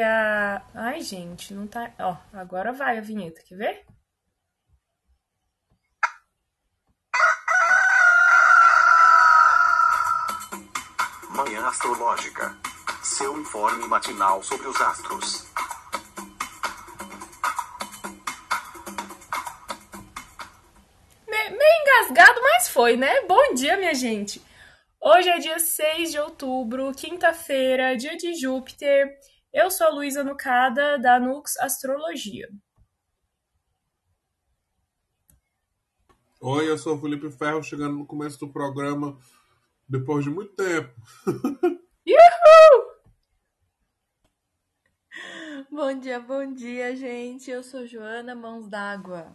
a. Ai, gente, não tá. Ó, agora vai a vinheta, quer ver? Manhã Astrológica. Seu informe matinal sobre os astros. Me- Meio engasgado, mas foi, né? Bom dia, minha gente. Hoje é dia 6 de outubro, quinta-feira, dia de Júpiter. Eu sou a Luísa Nucada, da Nux Astrologia. Oi, eu sou o Felipe Ferro, chegando no começo do programa depois de muito tempo. Bom dia, bom dia, gente. Eu sou Joana Mãos d'Água.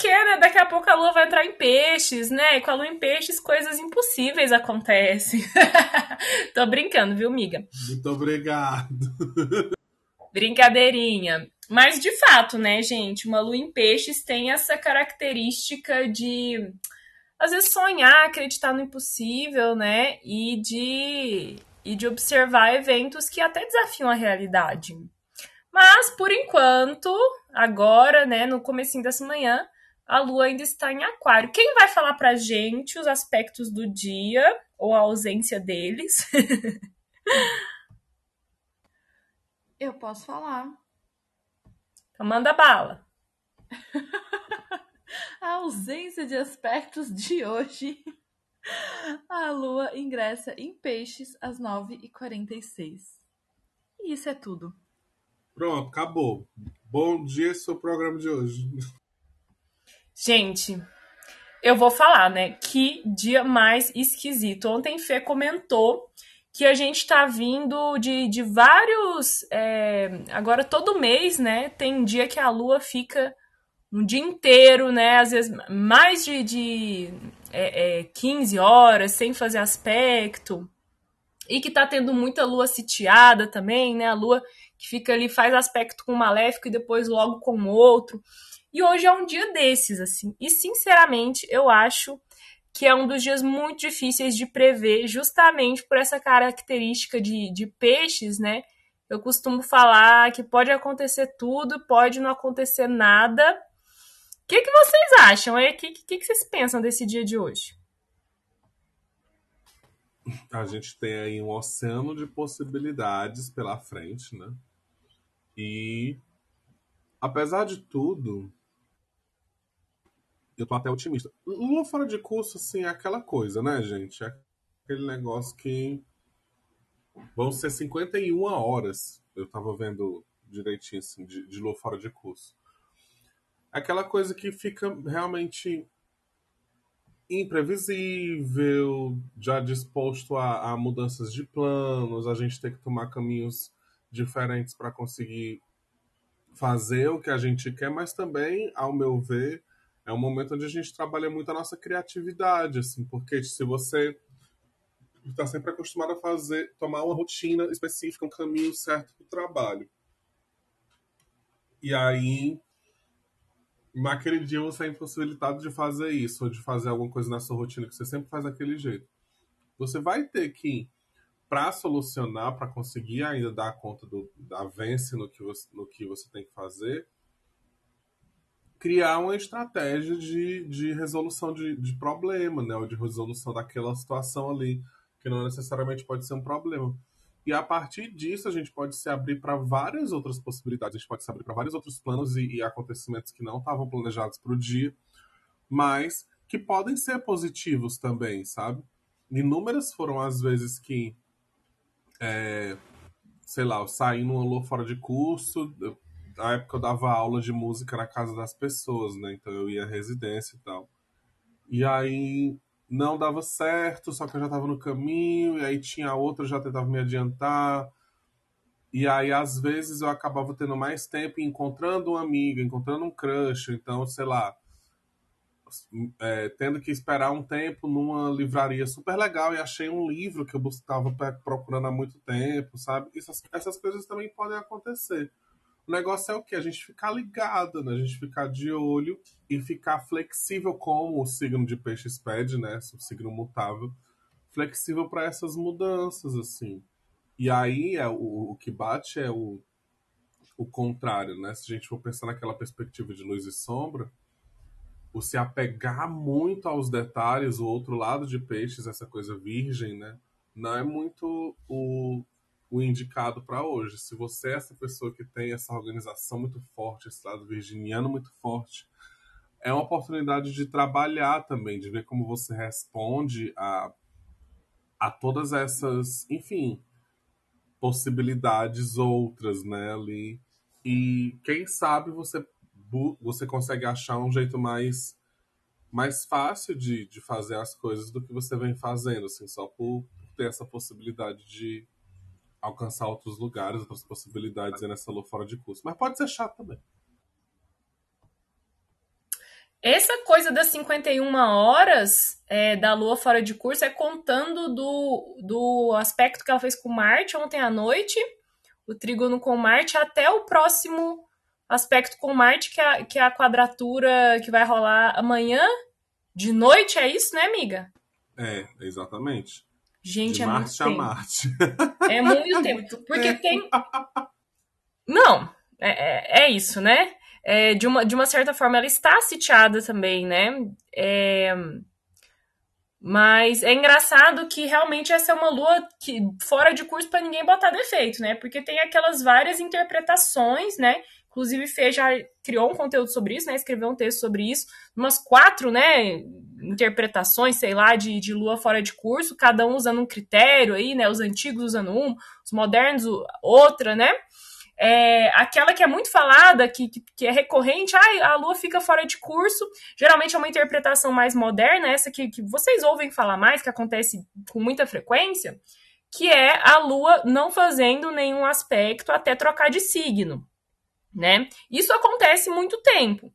É porque, né? Daqui a pouco a lua vai entrar em peixes, né? E com a lua em peixes, coisas impossíveis acontecem. Tô brincando, viu, miga? Muito obrigado. Brincadeirinha. Mas de fato, né, gente, uma lua em peixes tem essa característica de às vezes sonhar, acreditar no impossível, né? E de e de observar eventos que até desafiam a realidade. Mas por enquanto, agora, né, no comecinho dessa manhã, a lua ainda está em aquário. Quem vai falar pra gente os aspectos do dia ou a ausência deles? Eu posso falar. Então manda bala. A ausência de aspectos de hoje. A lua ingressa em peixes às 9h46. E isso é tudo. Pronto, acabou. Bom dia, o programa de hoje. Gente, eu vou falar, né? Que dia mais esquisito. Ontem Fê comentou que a gente tá vindo de, de vários. é, agora, todo mês, né? Tem dia que a lua fica um dia inteiro, né? Às vezes mais de, de é, é, 15 horas sem fazer aspecto. E que tá tendo muita lua sitiada também, né? A lua que fica ali, faz aspecto com um maléfico e depois logo com outro. E hoje é um dia desses, assim. E sinceramente, eu acho que é um dos dias muito difíceis de prever, justamente por essa característica de, de peixes, né? Eu costumo falar que pode acontecer tudo, pode não acontecer nada. O que, que vocês acham? O que, que, que vocês pensam desse dia de hoje? A gente tem aí um oceano de possibilidades pela frente, né? E apesar de tudo, eu tô até otimista. Lua fora de curso, assim, é aquela coisa, né, gente? É aquele negócio que vão ser 51 horas. Eu tava vendo direitinho, assim, de, de lua fora de curso. Aquela coisa que fica realmente imprevisível, já disposto a, a mudanças de planos, a gente tem que tomar caminhos diferentes para conseguir fazer o que a gente quer, mas também, ao meu ver, é um momento onde a gente trabalha muito a nossa criatividade, assim, porque se você está sempre acostumado a fazer, tomar uma rotina específica, um caminho certo para o trabalho. E aí, naquele dia você é impossibilitado de fazer isso, ou de fazer alguma coisa na sua rotina que você sempre faz daquele jeito. Você vai ter que, para solucionar, para conseguir ainda dar conta do, da vence no que, você, no que você tem que fazer, criar uma estratégia de, de resolução de, de problema, né? Ou de resolução daquela situação ali, que não necessariamente pode ser um problema. E a partir disso, a gente pode se abrir para várias outras possibilidades, a gente pode se abrir para vários outros planos e, e acontecimentos que não estavam planejados para o dia, mas que podem ser positivos também, sabe? Inúmeras foram as vezes que, é, sei lá, eu saí numa lua fora de curso, na época eu dava aula de música na casa das pessoas, né? Então eu ia à residência e tal. E aí não dava certo, só que eu já estava no caminho, e aí tinha outra, eu já tentava me adiantar. E aí, às vezes, eu acabava tendo mais tempo encontrando uma amiga, encontrando um crush, então, sei lá, é, tendo que esperar um tempo numa livraria super legal e achei um livro que eu estava procurando há muito tempo, sabe? Essas, essas coisas também podem acontecer. O negócio é o que? A gente ficar ligado, né? A gente ficar de olho e ficar flexível como o signo de peixes pede, né? O signo mutável. Flexível para essas mudanças, assim. E aí é, o, o que bate é o, o contrário, né? Se a gente for pensar naquela perspectiva de luz e sombra, o se apegar muito aos detalhes, o outro lado de peixes, essa coisa virgem, né? Não é muito o, o indicado para hoje. Se você é essa pessoa que tem essa organização muito forte, esse lado virginiano muito forte, é uma oportunidade de trabalhar também, de ver como você responde a, a todas essas, enfim, possibilidades outras, né, ali. E quem sabe você você consegue achar um jeito mais mais fácil de, de fazer as coisas do que você vem fazendo, assim, só por ter essa possibilidade de alcançar outros lugares, outras possibilidades nessa lua fora de curso. Mas pode ser chato também. Essa coisa das 51 horas é, da Lua fora de curso é contando do, do aspecto que ela fez com Marte ontem à noite, o trígono com Marte, até o próximo aspecto com Marte, que é, que é a quadratura que vai rolar amanhã de noite, é isso, né, amiga? É, exatamente. Gente, de é Marte muito. Marte. É muito tempo. Muito porque tempo. tem. Não, é, é, é isso, né? É, de, uma, de uma certa forma, ela está sitiada também, né? É, Mas é engraçado que realmente essa é uma lua que fora de curso para ninguém botar defeito, né? Porque tem aquelas várias interpretações, né? Inclusive, Fê já criou um conteúdo sobre isso, né? Escreveu um texto sobre isso. Umas quatro, né? Interpretações, sei lá, de, de lua fora de curso, cada um usando um critério aí, né? Os antigos usando um, os modernos outra, né? É, aquela que é muito falada, que, que, que é recorrente, ah, a lua fica fora de curso. Geralmente é uma interpretação mais moderna, essa que, que vocês ouvem falar mais, que acontece com muita frequência, que é a lua não fazendo nenhum aspecto até trocar de signo, né? Isso acontece muito tempo.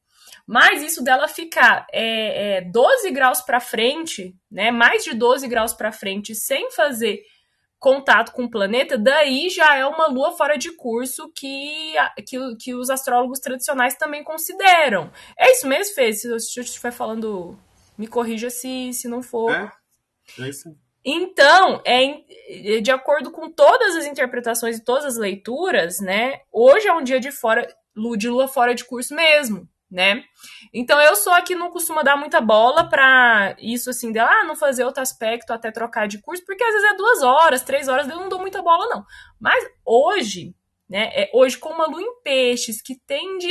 Mas isso dela ficar é, é, 12 graus para frente, né? Mais de 12 graus para frente, sem fazer contato com o planeta, daí já é uma lua fora de curso que, que, que os astrólogos tradicionais também consideram. É isso mesmo, Fê? Se eu estiver falando, me corrija se, se não for. É, é isso. Então, é, de acordo com todas as interpretações e todas as leituras, né? Hoje é um dia de fora de lua fora de curso mesmo né? Então eu sou a que não costuma dar muita bola para isso assim, de ah, não fazer outro aspecto até trocar de curso, porque às vezes é duas horas, três horas, eu não dou muita bola, não. Mas hoje, né? É hoje com uma lua em peixes que tende.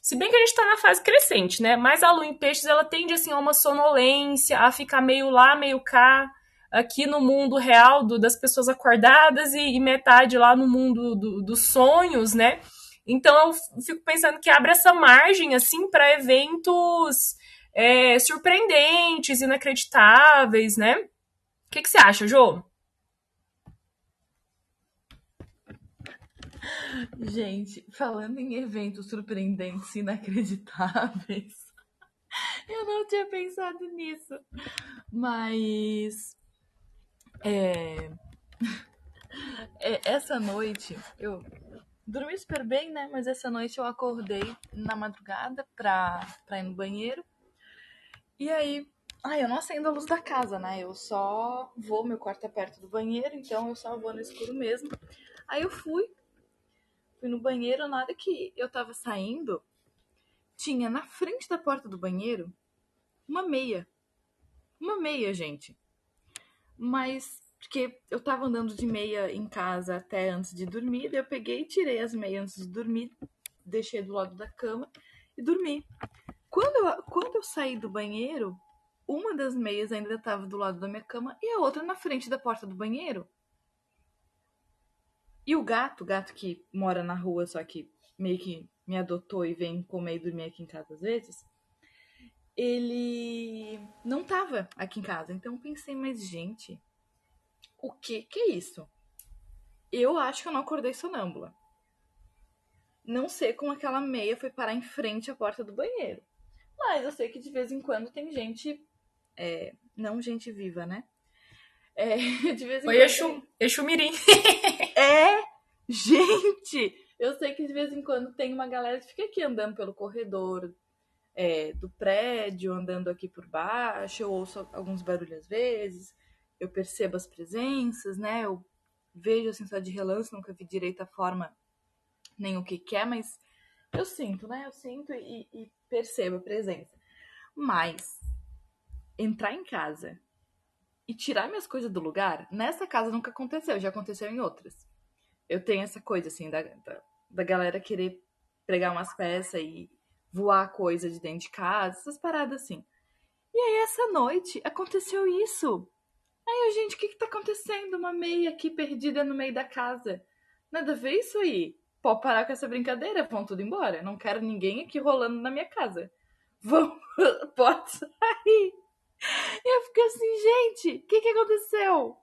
Se bem que a gente tá na fase crescente, né? Mas a lua em peixes ela tende assim a uma sonolência, a ficar meio lá, meio cá, aqui no mundo real do, das pessoas acordadas e, e metade lá no mundo do, dos sonhos, né? Então eu fico pensando que abre essa margem assim para eventos é, surpreendentes, inacreditáveis, né? O que, que você acha, Jô? Gente, falando em eventos surpreendentes e inacreditáveis, eu não tinha pensado nisso. Mas. É, é, essa noite, eu dormi super bem, né? Mas essa noite eu acordei na madrugada pra, pra ir no banheiro. E aí. Ai, eu não acendo a luz da casa, né? Eu só vou, meu quarto é perto do banheiro, então eu só vou no escuro mesmo. Aí eu fui, fui no banheiro, na hora que eu tava saindo, tinha na frente da porta do banheiro uma meia. Uma meia, gente. Mas porque eu tava andando de meia em casa até antes de dormir, daí eu peguei, tirei as meias antes de dormir, deixei do lado da cama e dormi. Quando eu, quando eu saí do banheiro, uma das meias ainda estava do lado da minha cama e a outra na frente da porta do banheiro. E o gato, o gato que mora na rua, só que meio que me adotou e vem comer e dormir aqui em casa às vezes, ele não tava aqui em casa. Então eu pensei, mas gente, o que que é isso? Eu acho que eu não acordei sonâmbula. Não sei como aquela meia foi parar em frente à porta do banheiro. Mas eu sei que de vez em quando tem gente. é, não gente viva, né? É, de vez em Foi quando. Exu, Exu Mirim. É! Gente! Eu sei que de vez em quando tem uma galera que fica aqui andando pelo corredor é, do prédio, andando aqui por baixo, eu ouço alguns barulhos às vezes, eu percebo as presenças, né? Eu vejo assim só de relance, nunca vi direito a forma nem o que é, mas eu sinto, né? Eu sinto e, e percebo a presença. Mas entrar em casa e tirar minhas coisas do lugar, nessa casa nunca aconteceu, já aconteceu em outras. Eu tenho essa coisa, assim, da, da, da galera querer pregar umas peças e voar coisa de dentro de casa, essas paradas assim. E aí, essa noite, aconteceu isso. Aí, gente, o que que tá acontecendo? Uma meia aqui perdida no meio da casa. Nada a ver isso aí. Pode parar com essa brincadeira, vão tudo embora. Não quero ninguém aqui rolando na minha casa. Vão, pode sair. E eu fiquei assim, gente, o que que aconteceu?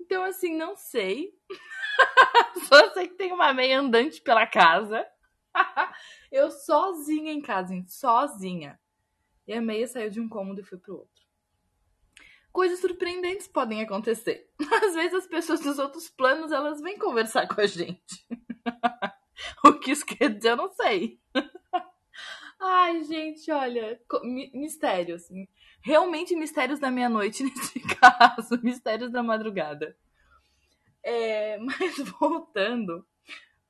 Então, assim, não sei. Só sei que tem uma meia andante pela casa. eu sozinha em casa, hein? sozinha. E a meia saiu de um cômodo e foi pro outro. Coisas surpreendentes podem acontecer. Às vezes as pessoas dos outros planos, elas vêm conversar com a gente. o que isso quer dizer, eu não sei. Ai, gente, olha, mistérios. Realmente mistérios da meia-noite nesse caso, mistérios da madrugada. É, mas voltando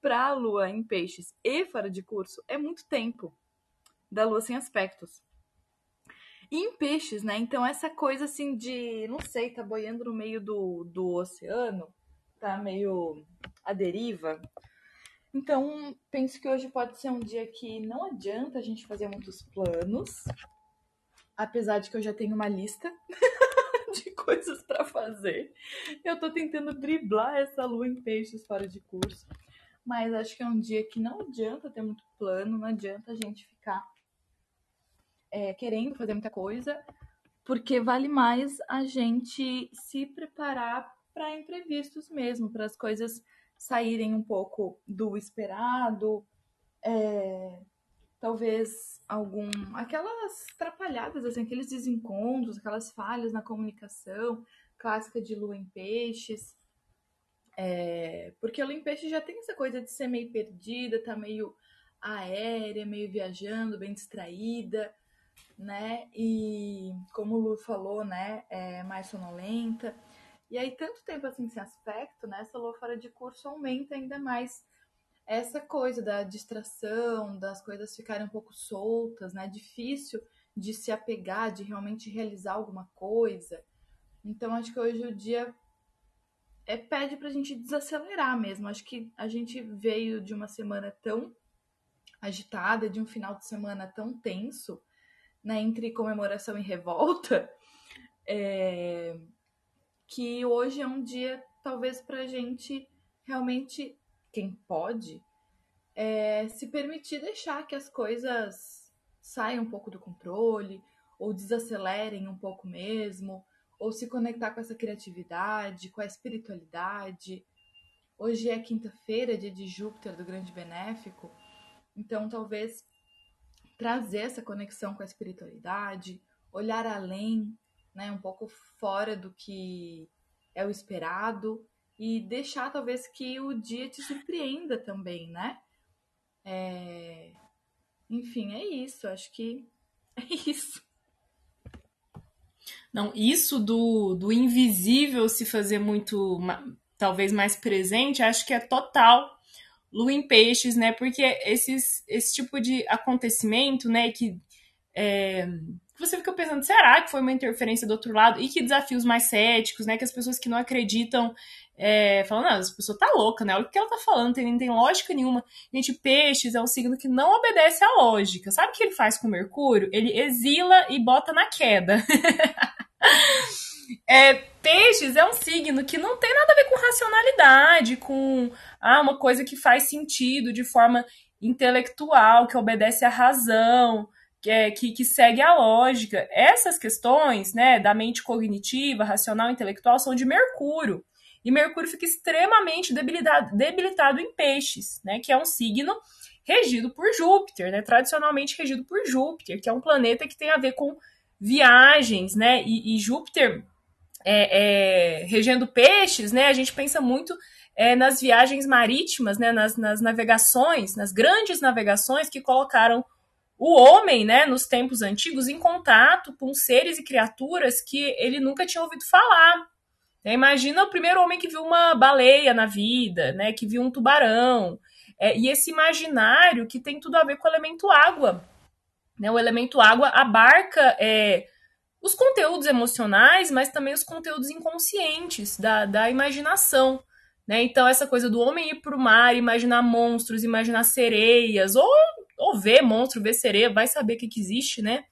para a lua em peixes e fora de curso, é muito tempo da lua sem aspectos. E em peixes, né? Então, essa coisa assim de, não sei, tá boiando no meio do, do oceano, tá meio à deriva. Então, penso que hoje pode ser um dia que não adianta a gente fazer muitos planos, apesar de que eu já tenho uma lista de coisas para fazer. Eu tô tentando driblar essa lua em peixes fora de curso. Mas acho que é um dia que não adianta ter muito plano, não adianta a gente ficar é, querendo fazer muita coisa, porque vale mais a gente se preparar para imprevistos mesmo, para as coisas saírem um pouco do esperado, é, talvez algum aquelas atrapalhadas, assim, aqueles desencontros, aquelas falhas na comunicação clássica de lua em peixes. É, porque a lua em peixes já tem essa coisa de ser meio perdida, tá meio aérea, meio viajando, bem distraída, né? E como o Lu falou, né, é mais sonolenta. E aí, tanto tempo assim, esse aspecto, né? Essa lua fora de curso aumenta ainda mais essa coisa da distração, das coisas ficarem um pouco soltas, né? Difícil de se apegar, de realmente realizar alguma coisa. Então, acho que hoje o dia é, pede pra gente desacelerar mesmo. Acho que a gente veio de uma semana tão agitada, de um final de semana tão tenso, né? Entre comemoração e revolta. É, que hoje é um dia, talvez, para a gente realmente, quem pode, é, se permitir deixar que as coisas saiam um pouco do controle, ou desacelerem um pouco mesmo, ou se conectar com essa criatividade, com a espiritualidade. Hoje é quinta-feira, dia de Júpiter, do Grande Benéfico, então talvez trazer essa conexão com a espiritualidade, olhar além, né, um pouco fora do que é o esperado e deixar talvez que o dia te surpreenda também, né? É... Enfim, é isso. Acho que é isso. Não, isso do, do invisível se fazer muito, talvez mais presente, acho que é total lua em peixes, né? Porque esses, esse tipo de acontecimento, né, que é, você fica pensando, será que foi uma interferência do outro lado? E que desafios mais céticos, né? Que as pessoas que não acreditam é, falam, não, essa pessoa tá louca, né? Olha o que ela tá falando, tem, não tem lógica nenhuma. Gente, peixes é um signo que não obedece à lógica. Sabe o que ele faz com Mercúrio? Ele exila e bota na queda. é, peixes é um signo que não tem nada a ver com racionalidade, com ah, uma coisa que faz sentido de forma intelectual, que obedece à razão que, é, que, que, segue a lógica. Essas questões, né, da mente cognitiva, racional, intelectual, são de Mercúrio. E Mercúrio fica extremamente debilitado, debilitado em peixes, né, que é um signo regido por Júpiter, né, tradicionalmente regido por Júpiter, que é um planeta que tem a ver com viagens, né, e, e Júpiter é, é, regendo peixes, né, a gente pensa muito é, nas viagens marítimas, né, nas, nas navegações, nas grandes navegações que colocaram o homem, né, nos tempos antigos, em contato com seres e criaturas que ele nunca tinha ouvido falar. Imagina o primeiro homem que viu uma baleia na vida, né? Que viu um tubarão. É, e esse imaginário que tem tudo a ver com o elemento água. Né? O elemento água abarca é, os conteúdos emocionais, mas também os conteúdos inconscientes da, da imaginação. Né? Então, essa coisa do homem ir para o mar, imaginar monstros, imaginar sereias, ou, ou ver monstro, ver sereia, vai saber o que, que existe, né?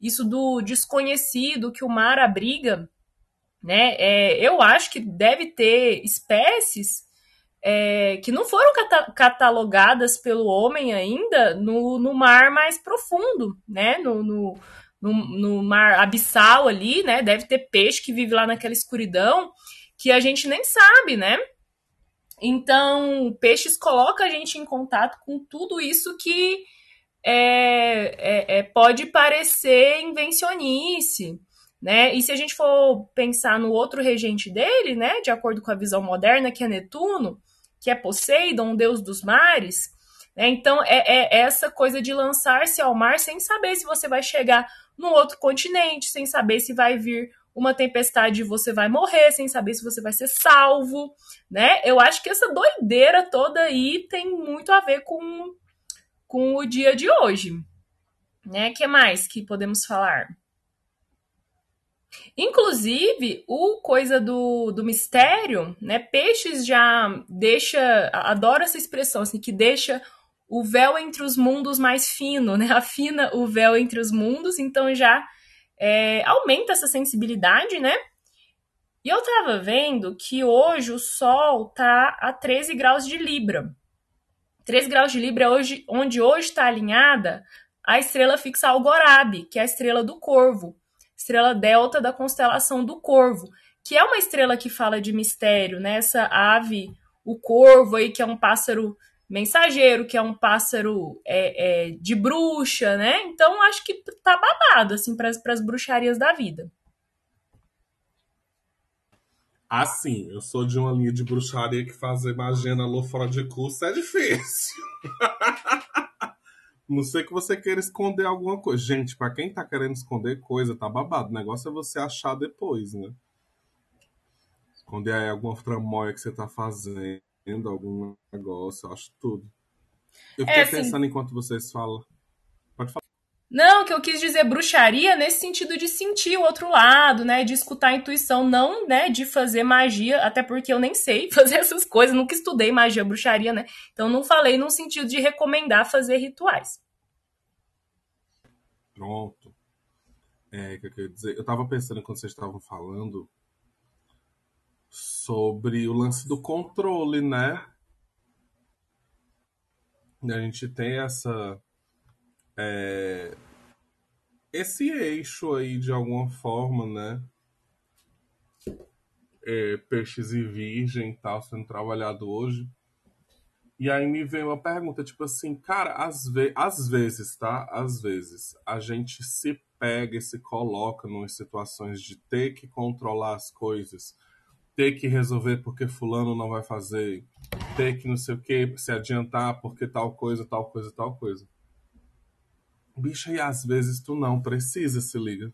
Isso do desconhecido que o mar abriga, né? É, eu acho que deve ter espécies é, que não foram cata catalogadas pelo homem ainda no, no mar mais profundo, né? No, no, no, no mar abissal ali, né? Deve ter peixe que vive lá naquela escuridão que a gente nem sabe, né? Então, peixes coloca a gente em contato com tudo isso que é, é, é, pode parecer invencionice, né? E se a gente for pensar no outro regente dele, né, de acordo com a visão moderna, que é Netuno, que é Poseidon, deus dos mares, né? Então é, é essa coisa de lançar-se ao mar sem saber se você vai chegar no outro continente, sem saber se vai vir uma tempestade e você vai morrer, sem saber se você vai ser salvo, né? Eu acho que essa doideira toda aí tem muito a ver com, com o dia de hoje. Né? que mais que podemos falar? Inclusive, o coisa do, do mistério, né? Peixes já deixa, adoro essa expressão, assim, que deixa o véu entre os mundos mais fino, né? Afina o véu entre os mundos, então já é, aumenta essa sensibilidade, né? E eu tava vendo que hoje o Sol tá a 13 graus de Libra. 13 graus de Libra é hoje, onde hoje está alinhada a estrela fixa Algorab, que é a estrela do Corvo estrela delta da constelação do Corvo, que é uma estrela que fala de mistério, né? Essa ave, o corvo aí, que é um pássaro mensageiro, que é um pássaro é, é, de bruxa, né? Então acho que tá babado, assim, para as bruxarias da vida. Assim, eu sou de uma linha de bruxaria que fazer magia na lua fora de curso é difícil. Não sei que você queira esconder alguma coisa. Gente, para quem tá querendo esconder coisa, tá babado. O negócio é você achar depois, né? Esconder aí alguma tramóia que você tá fazendo, algum negócio, eu acho tudo. Eu fiquei é, assim... pensando enquanto vocês falam. Não, que eu quis dizer bruxaria nesse sentido de sentir o outro lado, né? De escutar a intuição, não, né? De fazer magia, até porque eu nem sei fazer essas coisas, nunca estudei magia, bruxaria, né? Então não falei no sentido de recomendar fazer rituais. Pronto. É, que eu queria dizer, eu tava pensando quando vocês estavam falando sobre o lance do controle, né? A gente tem essa é, esse eixo aí de alguma forma, né? É, peixes e virgem tal sendo trabalhado hoje. E aí me veio uma pergunta, tipo assim, cara, às, ve às vezes, tá? Às vezes, a gente se pega e se coloca em situações de ter que controlar as coisas, ter que resolver porque fulano não vai fazer, ter que não sei o que, se adiantar porque tal coisa, tal coisa, tal coisa. Bicho, e às vezes tu não precisa, se liga.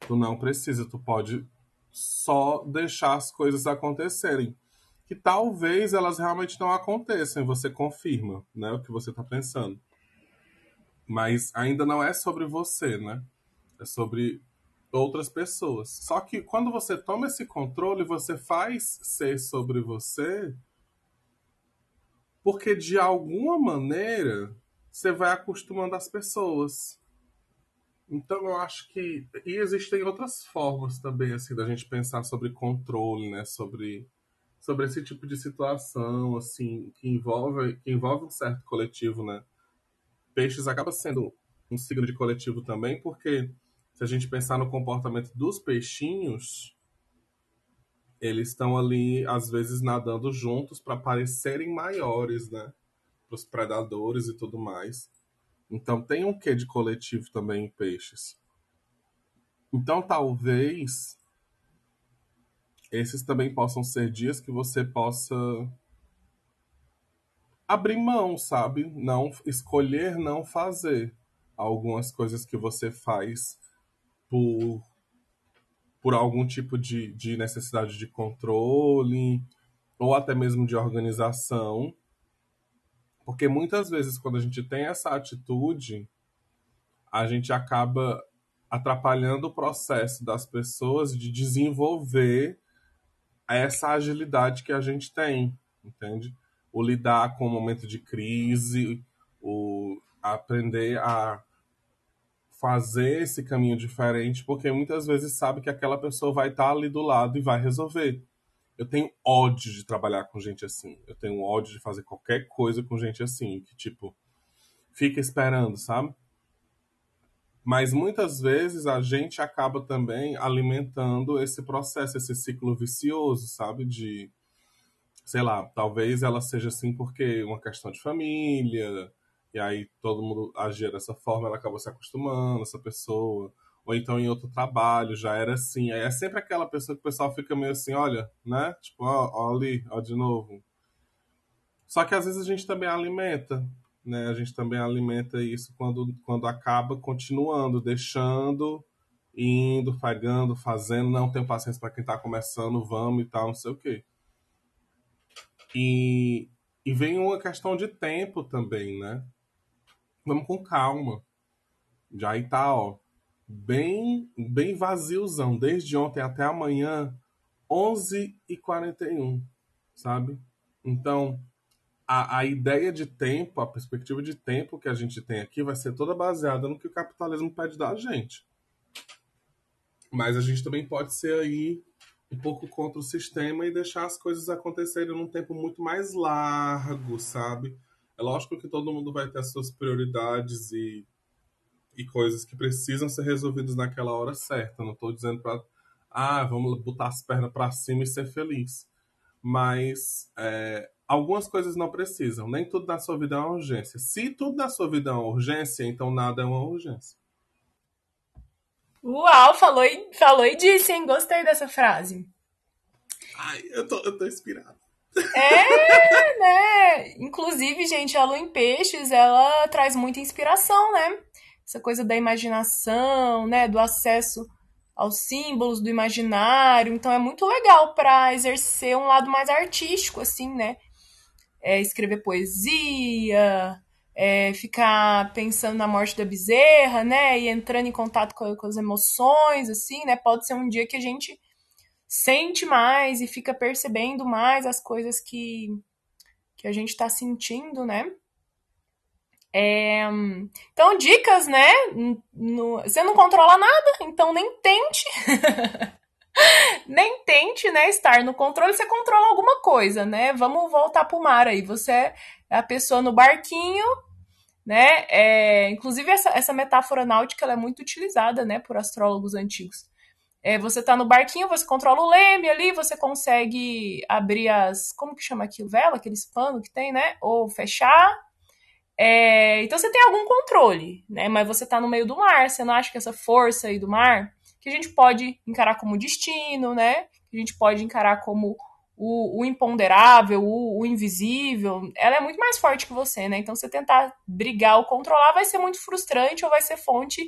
Tu não precisa, tu pode só deixar as coisas acontecerem. Que talvez elas realmente não aconteçam, você confirma, né, o que você tá pensando. Mas ainda não é sobre você, né? É sobre outras pessoas. Só que quando você toma esse controle, você faz ser sobre você, porque de alguma maneira você vai acostumando as pessoas. Então eu acho que e existem outras formas também assim da gente pensar sobre controle, né, sobre sobre esse tipo de situação assim que envolve que envolve um certo coletivo, né? Peixes acaba sendo um signo de coletivo também, porque se a gente pensar no comportamento dos peixinhos, eles estão ali às vezes nadando juntos para parecerem maiores, né? Os predadores e tudo mais. Então tem um quê de coletivo também em peixes. Então talvez esses também possam ser dias que você possa abrir mão, sabe? Não escolher não fazer algumas coisas que você faz por por algum tipo de, de necessidade de controle ou até mesmo de organização. Porque muitas vezes, quando a gente tem essa atitude, a gente acaba atrapalhando o processo das pessoas de desenvolver essa agilidade que a gente tem, entende? O lidar com o momento de crise, o aprender a fazer esse caminho diferente, porque muitas vezes sabe que aquela pessoa vai estar ali do lado e vai resolver. Eu tenho ódio de trabalhar com gente assim. Eu tenho ódio de fazer qualquer coisa com gente assim, que tipo fica esperando, sabe? Mas muitas vezes a gente acaba também alimentando esse processo, esse ciclo vicioso, sabe? De, sei lá, talvez ela seja assim porque uma questão de família, e aí todo mundo agia dessa forma, ela acabou se acostumando, essa pessoa. Ou então em outro trabalho, já era assim. É sempre aquela pessoa que o pessoal fica meio assim, olha, né? Tipo, ó, ó ali, ó de novo. Só que às vezes a gente também alimenta, né? A gente também alimenta isso quando, quando acaba continuando, deixando, indo, pagando, fazendo, não tem paciência para quem está começando, vamos e tal, não sei o quê. E, e vem uma questão de tempo também, né? vamos com calma. Já aí tá, ó, bem, bem vaziozão. Desde ontem até amanhã, 11h41, sabe? Então, a, a ideia de tempo, a perspectiva de tempo que a gente tem aqui vai ser toda baseada no que o capitalismo pede da gente. Mas a gente também pode ser aí um pouco contra o sistema e deixar as coisas acontecerem num tempo muito mais largo, sabe? É lógico que todo mundo vai ter as suas prioridades e, e coisas que precisam ser resolvidas naquela hora certa. Não estou dizendo para, ah, vamos botar as pernas para cima e ser feliz. Mas é, algumas coisas não precisam. Nem tudo na sua vida é uma urgência. Se tudo na sua vida é uma urgência, então nada é uma urgência. Uau, falou e, falou e disse, hein? Gostei dessa frase. Ai, eu tô, eu tô inspirado. É, né? Inclusive, gente, a lua em peixes, ela traz muita inspiração, né? Essa coisa da imaginação, né? Do acesso aos símbolos do imaginário. Então é muito legal para exercer um lado mais artístico, assim, né? É, escrever poesia, é, ficar pensando na morte da bezerra, né? E entrando em contato com, com as emoções, assim, né? Pode ser um dia que a gente sente mais e fica percebendo mais as coisas que, que a gente está sentindo, né? É, então, dicas, né? No, você não controla nada, então nem tente. nem tente, né, estar no controle, você controla alguma coisa, né? Vamos voltar pro mar aí. Você é a pessoa no barquinho, né? É, inclusive, essa, essa metáfora náutica é muito utilizada, né, por astrólogos antigos. É, você tá no barquinho, você controla o leme ali, você consegue abrir as. Como que chama aquilo? Vela, aqueles panos que tem, né? Ou fechar. É, então você tem algum controle, né? Mas você tá no meio do mar, você não acha que essa força aí do mar, que a gente pode encarar como destino, né? Que a gente pode encarar como o, o imponderável, o, o, invisível, ela é muito mais forte que você, né? Então você tentar brigar ou controlar vai ser muito frustrante ou vai ser fonte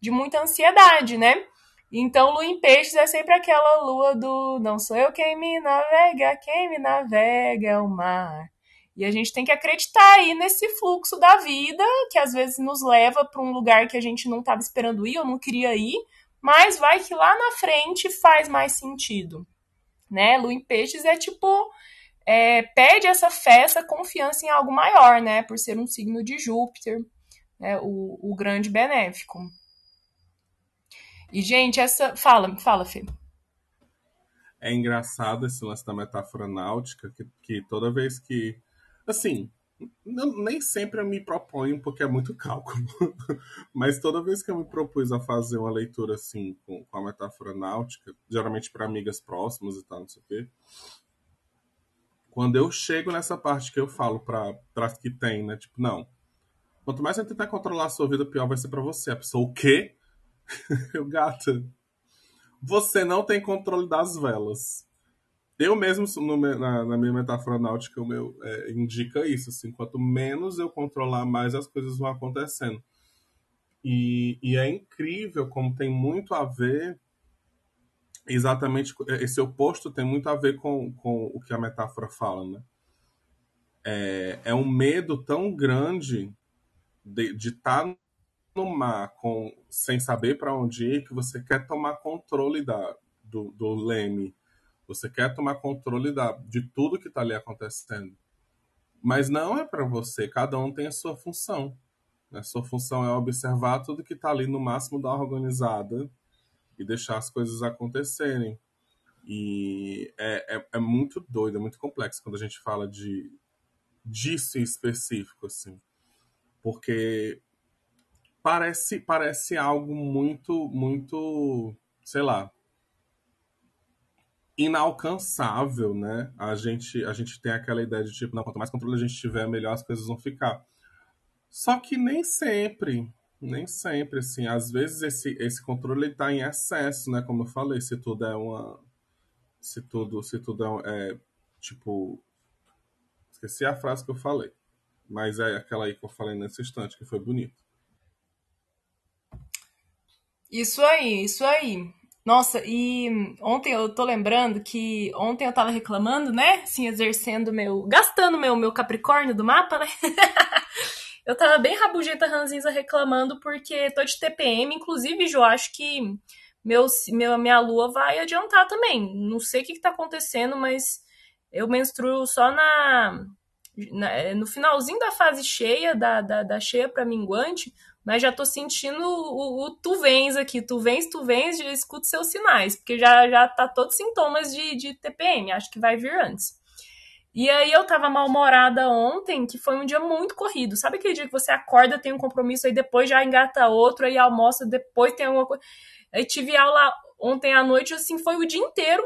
de muita ansiedade, né? Então, lua em peixes é sempre aquela lua do não sou eu quem me navega, quem me navega é o mar. E a gente tem que acreditar aí nesse fluxo da vida, que às vezes nos leva para um lugar que a gente não estava esperando ir ou não queria ir, mas vai que lá na frente faz mais sentido. Né? Lua em peixes é tipo. É, pede essa fé, essa confiança em algo maior, né? Por ser um signo de Júpiter, né? o, o grande benéfico. E, gente, essa. Fala, fala, Fê. É engraçado esse lance da metáfora náutica, que, que toda vez que. Assim, nem sempre eu me proponho, porque é muito cálculo. Mas toda vez que eu me propus a fazer uma leitura assim, com, com a metáfora náutica, geralmente para amigas próximas e tal, não sei o quê. Quando eu chego nessa parte que eu falo para as que tem, né? Tipo, não. Quanto mais você tentar controlar a sua vida, pior vai ser para você. A pessoa, o quê? eu, gata, você não tem controle das velas. Eu mesmo, no, na, na, minha metáfora náutica, o meu é, indica isso. Assim, quanto menos eu controlar, mais as coisas vão acontecendo. E, e é incrível como tem muito a ver exatamente esse oposto tem muito a ver com, com o que a metáfora fala, né? É, é um medo tão grande de estar tá no mar com, sem saber para onde ir que você quer tomar controle da, do, do leme. Você quer tomar controle da, de tudo que está ali acontecendo. Mas não é para você, cada um tem a sua função. A sua função é observar tudo que está ali no máximo da organizada e deixar as coisas acontecerem. E é, é, é, muito doido, é muito complexo quando a gente fala de disso em específico, assim. Porque parece, parece algo muito, muito, sei lá, inalcançável, né? A gente, a gente tem aquela ideia de tipo, não, quanto mais controle a gente tiver, melhor as coisas vão ficar. Só que nem sempre, nem sempre, assim. Às vezes esse, esse controle está em excesso, né? Como eu falei, se tudo é uma. Se tudo, se tudo é, é tipo. Esqueci a frase que eu falei. Mas é aquela aí que eu falei nesse instante, que foi bonito. Isso aí, isso aí. Nossa, e ontem eu tô lembrando que ontem eu tava reclamando, né? Assim, exercendo meu. gastando meu, meu Capricórnio do mapa, né? Eu tava bem rabugenta ranzinza reclamando porque tô de TPM, inclusive, Jo, acho que meu, meu, minha lua vai adiantar também. Não sei o que, que tá acontecendo, mas eu menstruo só na, na no finalzinho da fase cheia, da, da, da cheia para minguante, mas já tô sentindo o, o, tu vens aqui, tu vens, tu vens, já escuto seus sinais, porque já, já tá todos sintomas de, de TPM, acho que vai vir antes. E aí eu tava mal-humorada ontem, que foi um dia muito corrido. Sabe aquele dia que você acorda, tem um compromisso, aí depois já engata outro, aí almoça, depois tem alguma coisa. Aí tive aula ontem à noite, assim, foi o dia inteiro,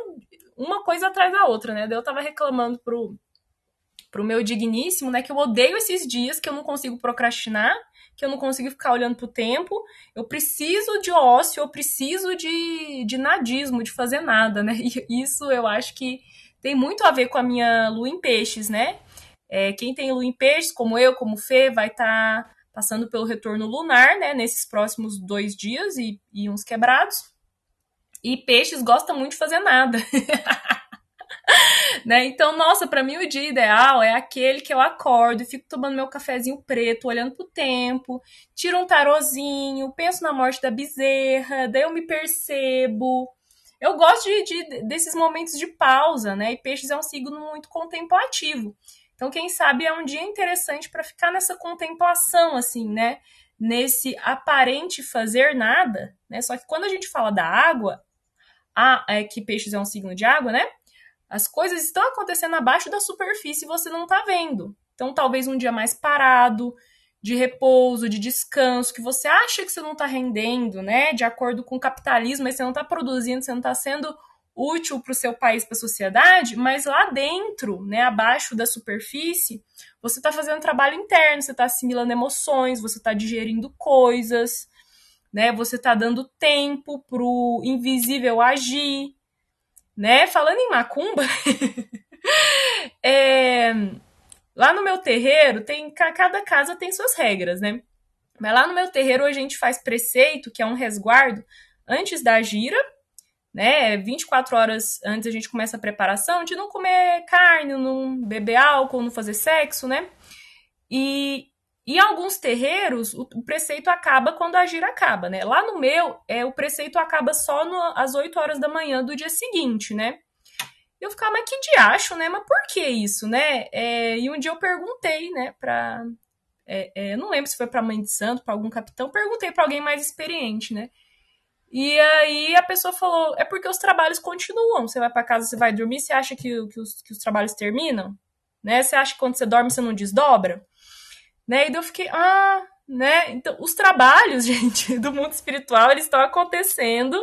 uma coisa atrás da outra, né? Daí eu tava reclamando pro, pro meu digníssimo, né, que eu odeio esses dias que eu não consigo procrastinar, que eu não consigo ficar olhando pro tempo. Eu preciso de ócio, eu preciso de, de nadismo, de fazer nada, né? E isso eu acho que tem muito a ver com a minha lua em peixes, né? É, quem tem lua em peixes, como eu, como Fê, vai estar tá passando pelo retorno lunar, né? Nesses próximos dois dias e, e uns quebrados. E peixes gosta muito de fazer nada. né? Então, nossa, para mim o dia ideal é aquele que eu acordo e fico tomando meu cafezinho preto, olhando pro tempo, tiro um tarozinho, penso na morte da bezerra, daí eu me percebo, eu gosto de, de, desses momentos de pausa, né? E peixes é um signo muito contemplativo. Então, quem sabe é um dia interessante para ficar nessa contemplação, assim, né? Nesse aparente fazer nada, né? Só que quando a gente fala da água, a, é que peixes é um signo de água, né? As coisas estão acontecendo abaixo da superfície e você não está vendo. Então, talvez um dia mais parado, de repouso, de descanso, que você acha que você não está rendendo, né? De acordo com o capitalismo, mas você não está produzindo, você não está sendo útil para o seu país, para a sociedade, mas lá dentro, né, abaixo da superfície, você está fazendo trabalho interno, você está assimilando emoções, você está digerindo coisas, né? Você está dando tempo para o invisível agir, né? Falando em macumba, é, Lá no meu terreiro, tem cada casa tem suas regras, né? Mas lá no meu terreiro a gente faz preceito, que é um resguardo, antes da gira, né? 24 horas antes a gente começa a preparação de não comer carne, não beber álcool, não fazer sexo, né? E em alguns terreiros, o, preceito acaba quando a gira acaba, né? Lá no meu, é, o preceito acaba só no, às 8 horas da manhã do dia seguinte, né? eu ficava, mas que diacho, né? Mas por que isso, né? É, e um dia eu perguntei, né, pra. É, é, eu não lembro se foi pra mãe de santo, pra algum capitão, perguntei pra alguém mais experiente, né? E aí a pessoa falou: é porque os trabalhos continuam. Você vai para casa, você vai dormir, você acha que, que, os, que os trabalhos terminam? Né? Você acha que quando você dorme você não desdobra? Né? E daí eu fiquei, ah, né? Então, os trabalhos, gente, do mundo espiritual, eles estão acontecendo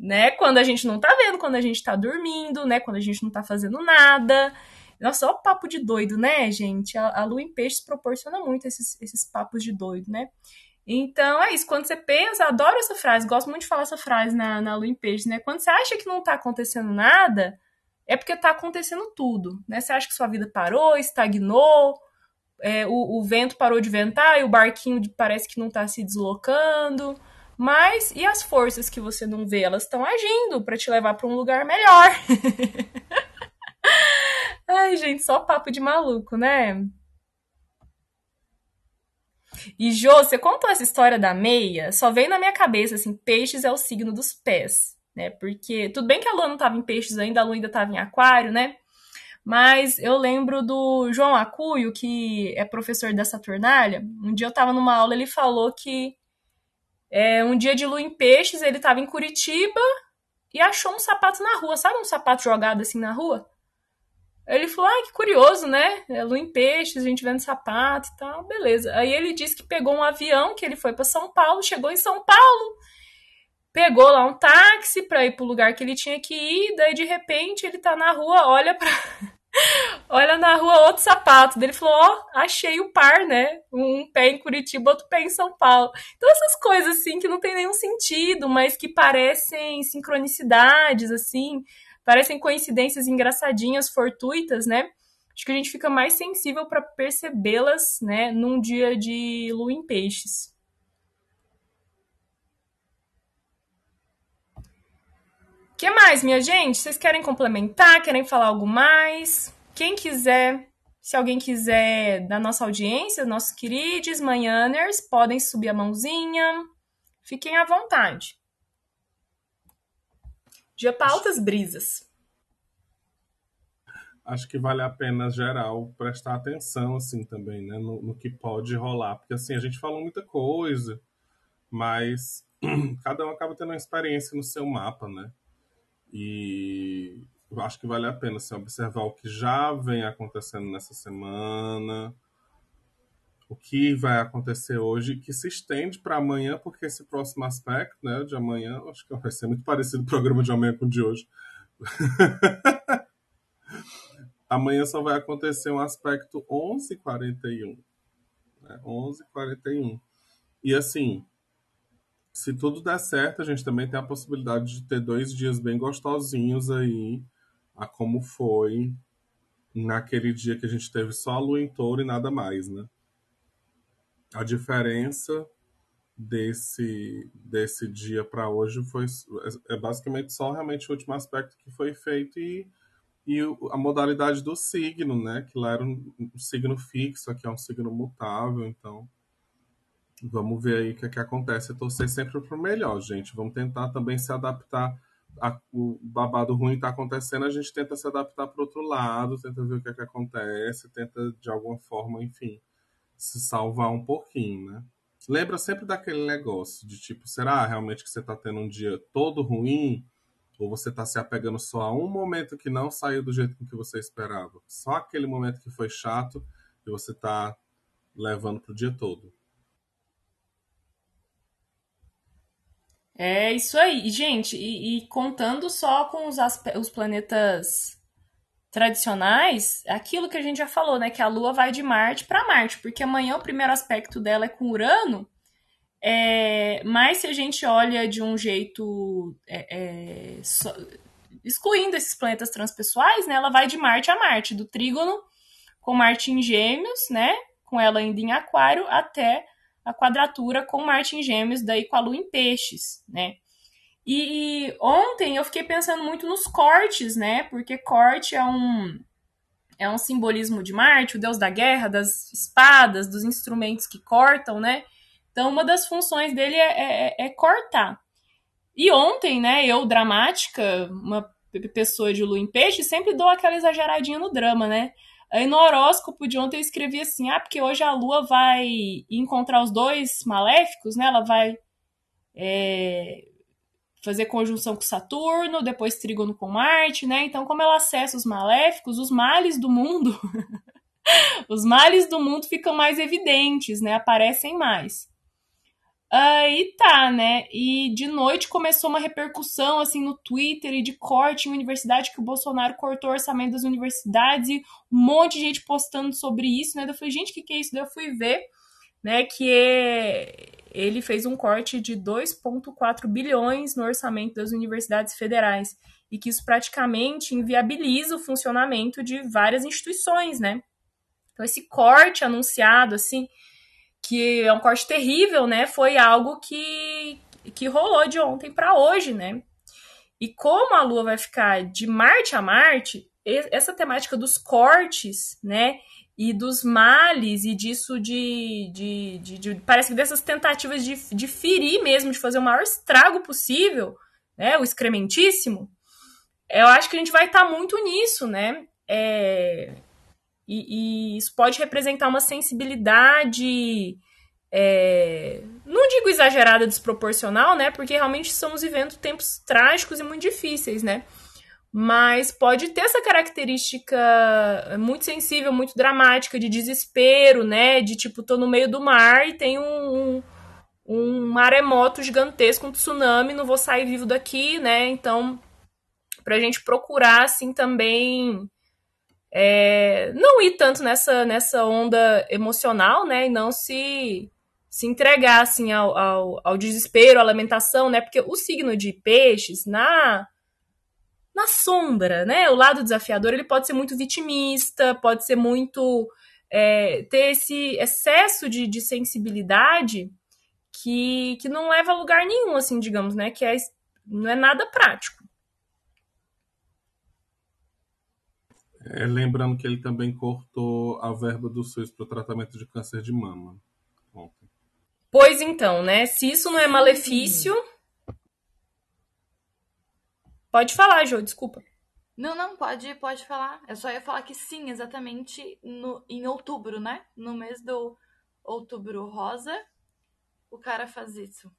né? Quando a gente não tá vendo, quando a gente tá dormindo, né? Quando a gente não tá fazendo nada. Nossa, ó o papo de doido, né, gente? A, a lua em peixes proporciona muito esses, esses papos de doido, né? Então é isso. Quando você pensa, adoro essa frase, gosto muito de falar essa frase na, na lua em peixes, né? Quando você acha que não tá acontecendo nada, é porque tá acontecendo tudo, né? Você acha que sua vida parou, estagnou, é, o, o, vento parou de ventar e o barquinho parece que não tá se deslocando Mas e as forças que você não vê? Elas estão agindo para te levar para um lugar melhor. Ai, gente, só papo de maluco, né? E Jô, você contou essa história da meia, só veio na minha cabeça assim, peixes é o signo dos pés, né? Porque tudo bem que a lua não estava em peixes ainda, a lua ainda estava em aquário, né? Mas eu lembro do João Acuio, que é professor da Saturnália. Um dia eu estava numa aula, ele falou que é, um dia de lua em peixes, ele estava em Curitiba e achou um sapato na rua. Sabe um sapato jogado assim na rua? Ele falou, ah, que curioso, né? É lua em peixes, a gente vendo sapato e tal, beleza. Aí ele disse que pegou um avião, que ele foi para São Paulo, chegou em São Paulo, pegou lá um táxi para ir pro lugar que ele tinha que ir, daí de repente ele tá na rua, olha para Olha na rua outro sapato. Ele falou: Ó, oh, achei o par, né? Um pé em Curitiba, outro pé em São Paulo. Então, essas coisas assim que não tem nenhum sentido, mas que parecem sincronicidades, assim, parecem coincidências engraçadinhas, fortuitas, né? Acho que a gente fica mais sensível para percebê-las, né, num dia de lua em peixes. Que mais, minha gente? Vocês querem complementar? Querem falar algo mais? Quem quiser, se alguém quiser da nossa audiência, nossos queridos manhãers, podem subir a mãozinha. Fiquem à vontade. Dia para brisas. Acho que vale a pena, geral, prestar atenção, assim, também, né? No, no que pode rolar. Porque, assim, a gente falou muita coisa, mas cada um acaba tendo uma experiência no seu mapa, né? E acho que vale a pena assim, observar o que já vem acontecendo nessa semana, o que vai acontecer hoje, que se estende para amanhã, porque esse próximo aspecto né, de amanhã, acho que vai ser muito parecido o programa de amanhã com o de hoje. amanhã só vai acontecer um aspecto 11h41. Né? 11h41. E assim, se tudo der certo, a gente também tem a possibilidade de ter dois dias bem gostosinhos aí, a como foi naquele dia que a gente teve só a lua em touro e nada mais, né? A diferença desse, desse dia para hoje foi é basicamente só realmente o último aspecto que foi feito e, e a modalidade do signo, né? Que lá era um, um signo fixo, aqui é um signo mutável, então Vamos ver aí o que, é que acontece. Torcer sempre para o melhor, gente. Vamos tentar também se adaptar. A, o babado ruim está acontecendo, a gente tenta se adaptar para outro lado, tenta ver o que, é que acontece, tenta de alguma forma, enfim, se salvar um pouquinho, né? Lembra sempre daquele negócio de tipo, será realmente que você está tendo um dia todo ruim? Ou você está se apegando só a um momento que não saiu do jeito que você esperava? Só aquele momento que foi chato e você está levando para o dia todo. É isso aí. E, gente, e, e contando só com os, os planetas tradicionais, aquilo que a gente já falou, né? Que a Lua vai de Marte para Marte, porque amanhã o primeiro aspecto dela é com Urano. É, mas se a gente olha de um jeito é, é, só, excluindo esses planetas transpessoais, né? Ela vai de Marte a Marte, do trígono com Marte em Gêmeos, né? Com ela ainda em Aquário, até a quadratura com Marte em Gêmeos, daí com a Lua em Peixes, né? E, e, ontem eu fiquei pensando muito nos cortes, né? Porque corte é um é um simbolismo de Marte, o deus da guerra, das espadas, dos instrumentos que cortam, né? Então uma das funções dele é, é, é cortar. E ontem, né? Eu dramática, uma pessoa de Lua em Peixe, sempre dou aquela exageradinha no drama, né? Aí no horóscopo de ontem eu escrevi assim: ah, porque hoje a Lua vai encontrar os dois maléficos, né? Ela vai é, fazer conjunção com Saturno, depois trígono com Marte, né? Então, como ela acessa os maléficos, os males do mundo, os males do mundo ficam mais evidentes, né? Aparecem mais. Aí tá, né? E de noite começou uma repercussão assim no Twitter e de corte em universidade que o Bolsonaro cortou o orçamento das universidades e um monte de gente postando sobre isso, né? Eu falei, gente, o que, que é isso? Daí eu fui ver, né, que ele fez um corte de 2,4 bilhões no orçamento das universidades federais e que isso praticamente inviabiliza o funcionamento de várias instituições, né? Então esse corte anunciado assim que é um corte terrível, né? Foi algo que que rolou de ontem para hoje, né? E como a Lua vai ficar de Marte a Marte, essa temática dos cortes, né? E dos males e disso de, de, de, de parece que dessas tentativas de, de ferir mesmo, de fazer o maior estrago possível, né? O excrementíssimo. Eu acho que a gente vai estar tá muito nisso, né? É, e, e, isso pode representar uma sensibilidade é, não digo exagerada, desproporcional, né? Porque realmente estamos vivendo tempos trágicos e muito difíceis, né? Mas pode ter essa característica muito sensível, muito dramática, de desespero, né? De tipo, tô no meio do mar e tem um, um, um maremoto gigantesco, um tsunami, não vou sair vivo daqui, né? Então, pra gente procurar, assim, também. É, não ir tanto nessa, nessa onda emocional, né? E não se se entregar assim ao, ao, ao, desespero, à lamentação, né? Porque o signo de peixes, na na sombra, né? O lado desafiador, ele pode ser muito vitimista, pode ser muito é, ter esse excesso de, de sensibilidade que, que não leva a lugar nenhum, assim, digamos, né? Que é, não é nada prático. É, lembrando que ele também cortou a verba do SUS para o tratamento de câncer de mama. Pois então, né? Se isso não é malefício. Pode falar, Jô, desculpa. Não, não, pode, pode falar. Eu só ia falar que sim, exatamente no, em outubro, né? No mês do outubro rosa, o cara faz isso.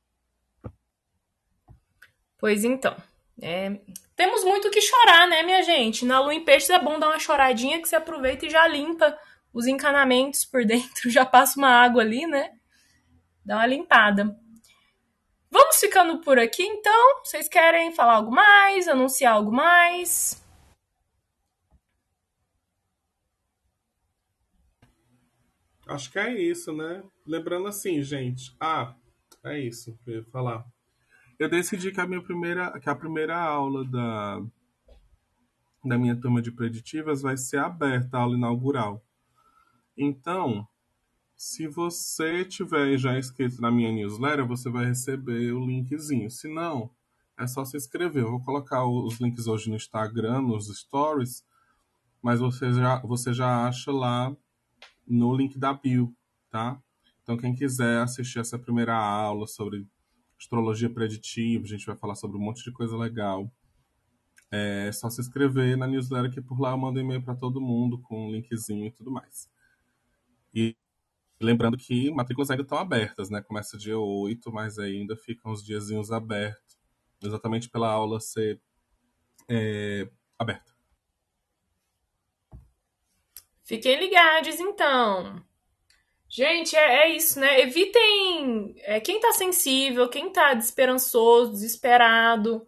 Pois então. É, temos muito que chorar, né, minha gente? Na lua em peixes é bom dar uma choradinha que você aproveita e já limpa os encanamentos por dentro, já passa uma água ali, né? Dá uma limpada. Vamos ficando por aqui, então. Vocês querem falar algo mais? Anunciar algo mais? Acho que é isso, né? Lembrando assim, gente. Ah, é isso que eu ia falar. Eu decidi que a minha primeira, que a primeira aula da, da minha turma de preditivas vai ser aberta, a aula inaugural. Então, se você tiver já inscrito na minha newsletter, você vai receber o linkzinho. Se não, é só se inscrever. Eu vou colocar os links hoje no Instagram, nos stories, mas você já, você já acha lá no link da bio, tá? Então, quem quiser assistir essa primeira aula sobre astrologia preditiva, a gente vai falar sobre um monte de coisa legal. É só se inscrever na newsletter que por lá eu mando e-mail para todo mundo com um linkzinho e tudo mais. E lembrando que matrículas ainda estão abertas, né? Começa dia 8, mas ainda ficam os diazinhos abertos, exatamente pela aula ser é, aberta. Fiquem ligados, então. Gente, é, é isso, né? Evitem é, quem tá sensível, quem tá desesperançoso, desesperado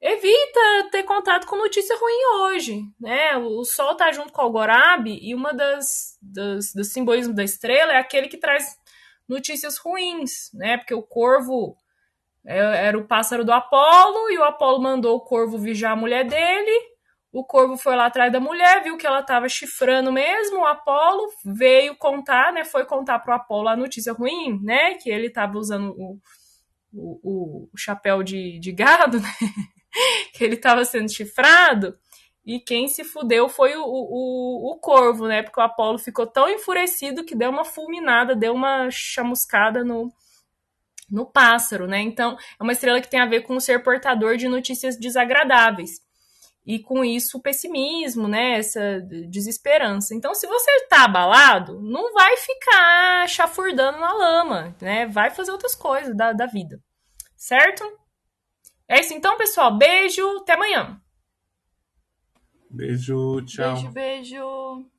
evita ter contato com notícia ruim hoje, né? O Sol tá junto com o Algorabe e uma das, das do simbolismo da estrela é aquele que traz notícias ruins, né? Porque o Corvo é, era o pássaro do Apolo e o Apolo mandou o Corvo vigiar a mulher dele. O Corvo foi lá atrás da mulher, viu que ela estava chifrando mesmo. O Apolo veio contar, né? Foi contar pro Apolo a notícia ruim, né? Que ele estava usando o, o, o, chapéu de, de gado, né? que ele estava sendo chifrado. E quem se fudeu foi o, o, o corvo, né? Porque o Apolo ficou tão enfurecido que deu uma fulminada, deu uma chamuscada no, no pássaro, né? Então, é uma estrela que tem a ver com ser portador de notícias desagradáveis. E com isso, o pessimismo, né? Essa desesperança. Então, se você tá abalado, não vai ficar chafurdando na lama, né? Vai fazer outras coisas da, da vida. Certo? É isso então, pessoal. Beijo, até amanhã. Beijo, tchau. Beijo, beijo.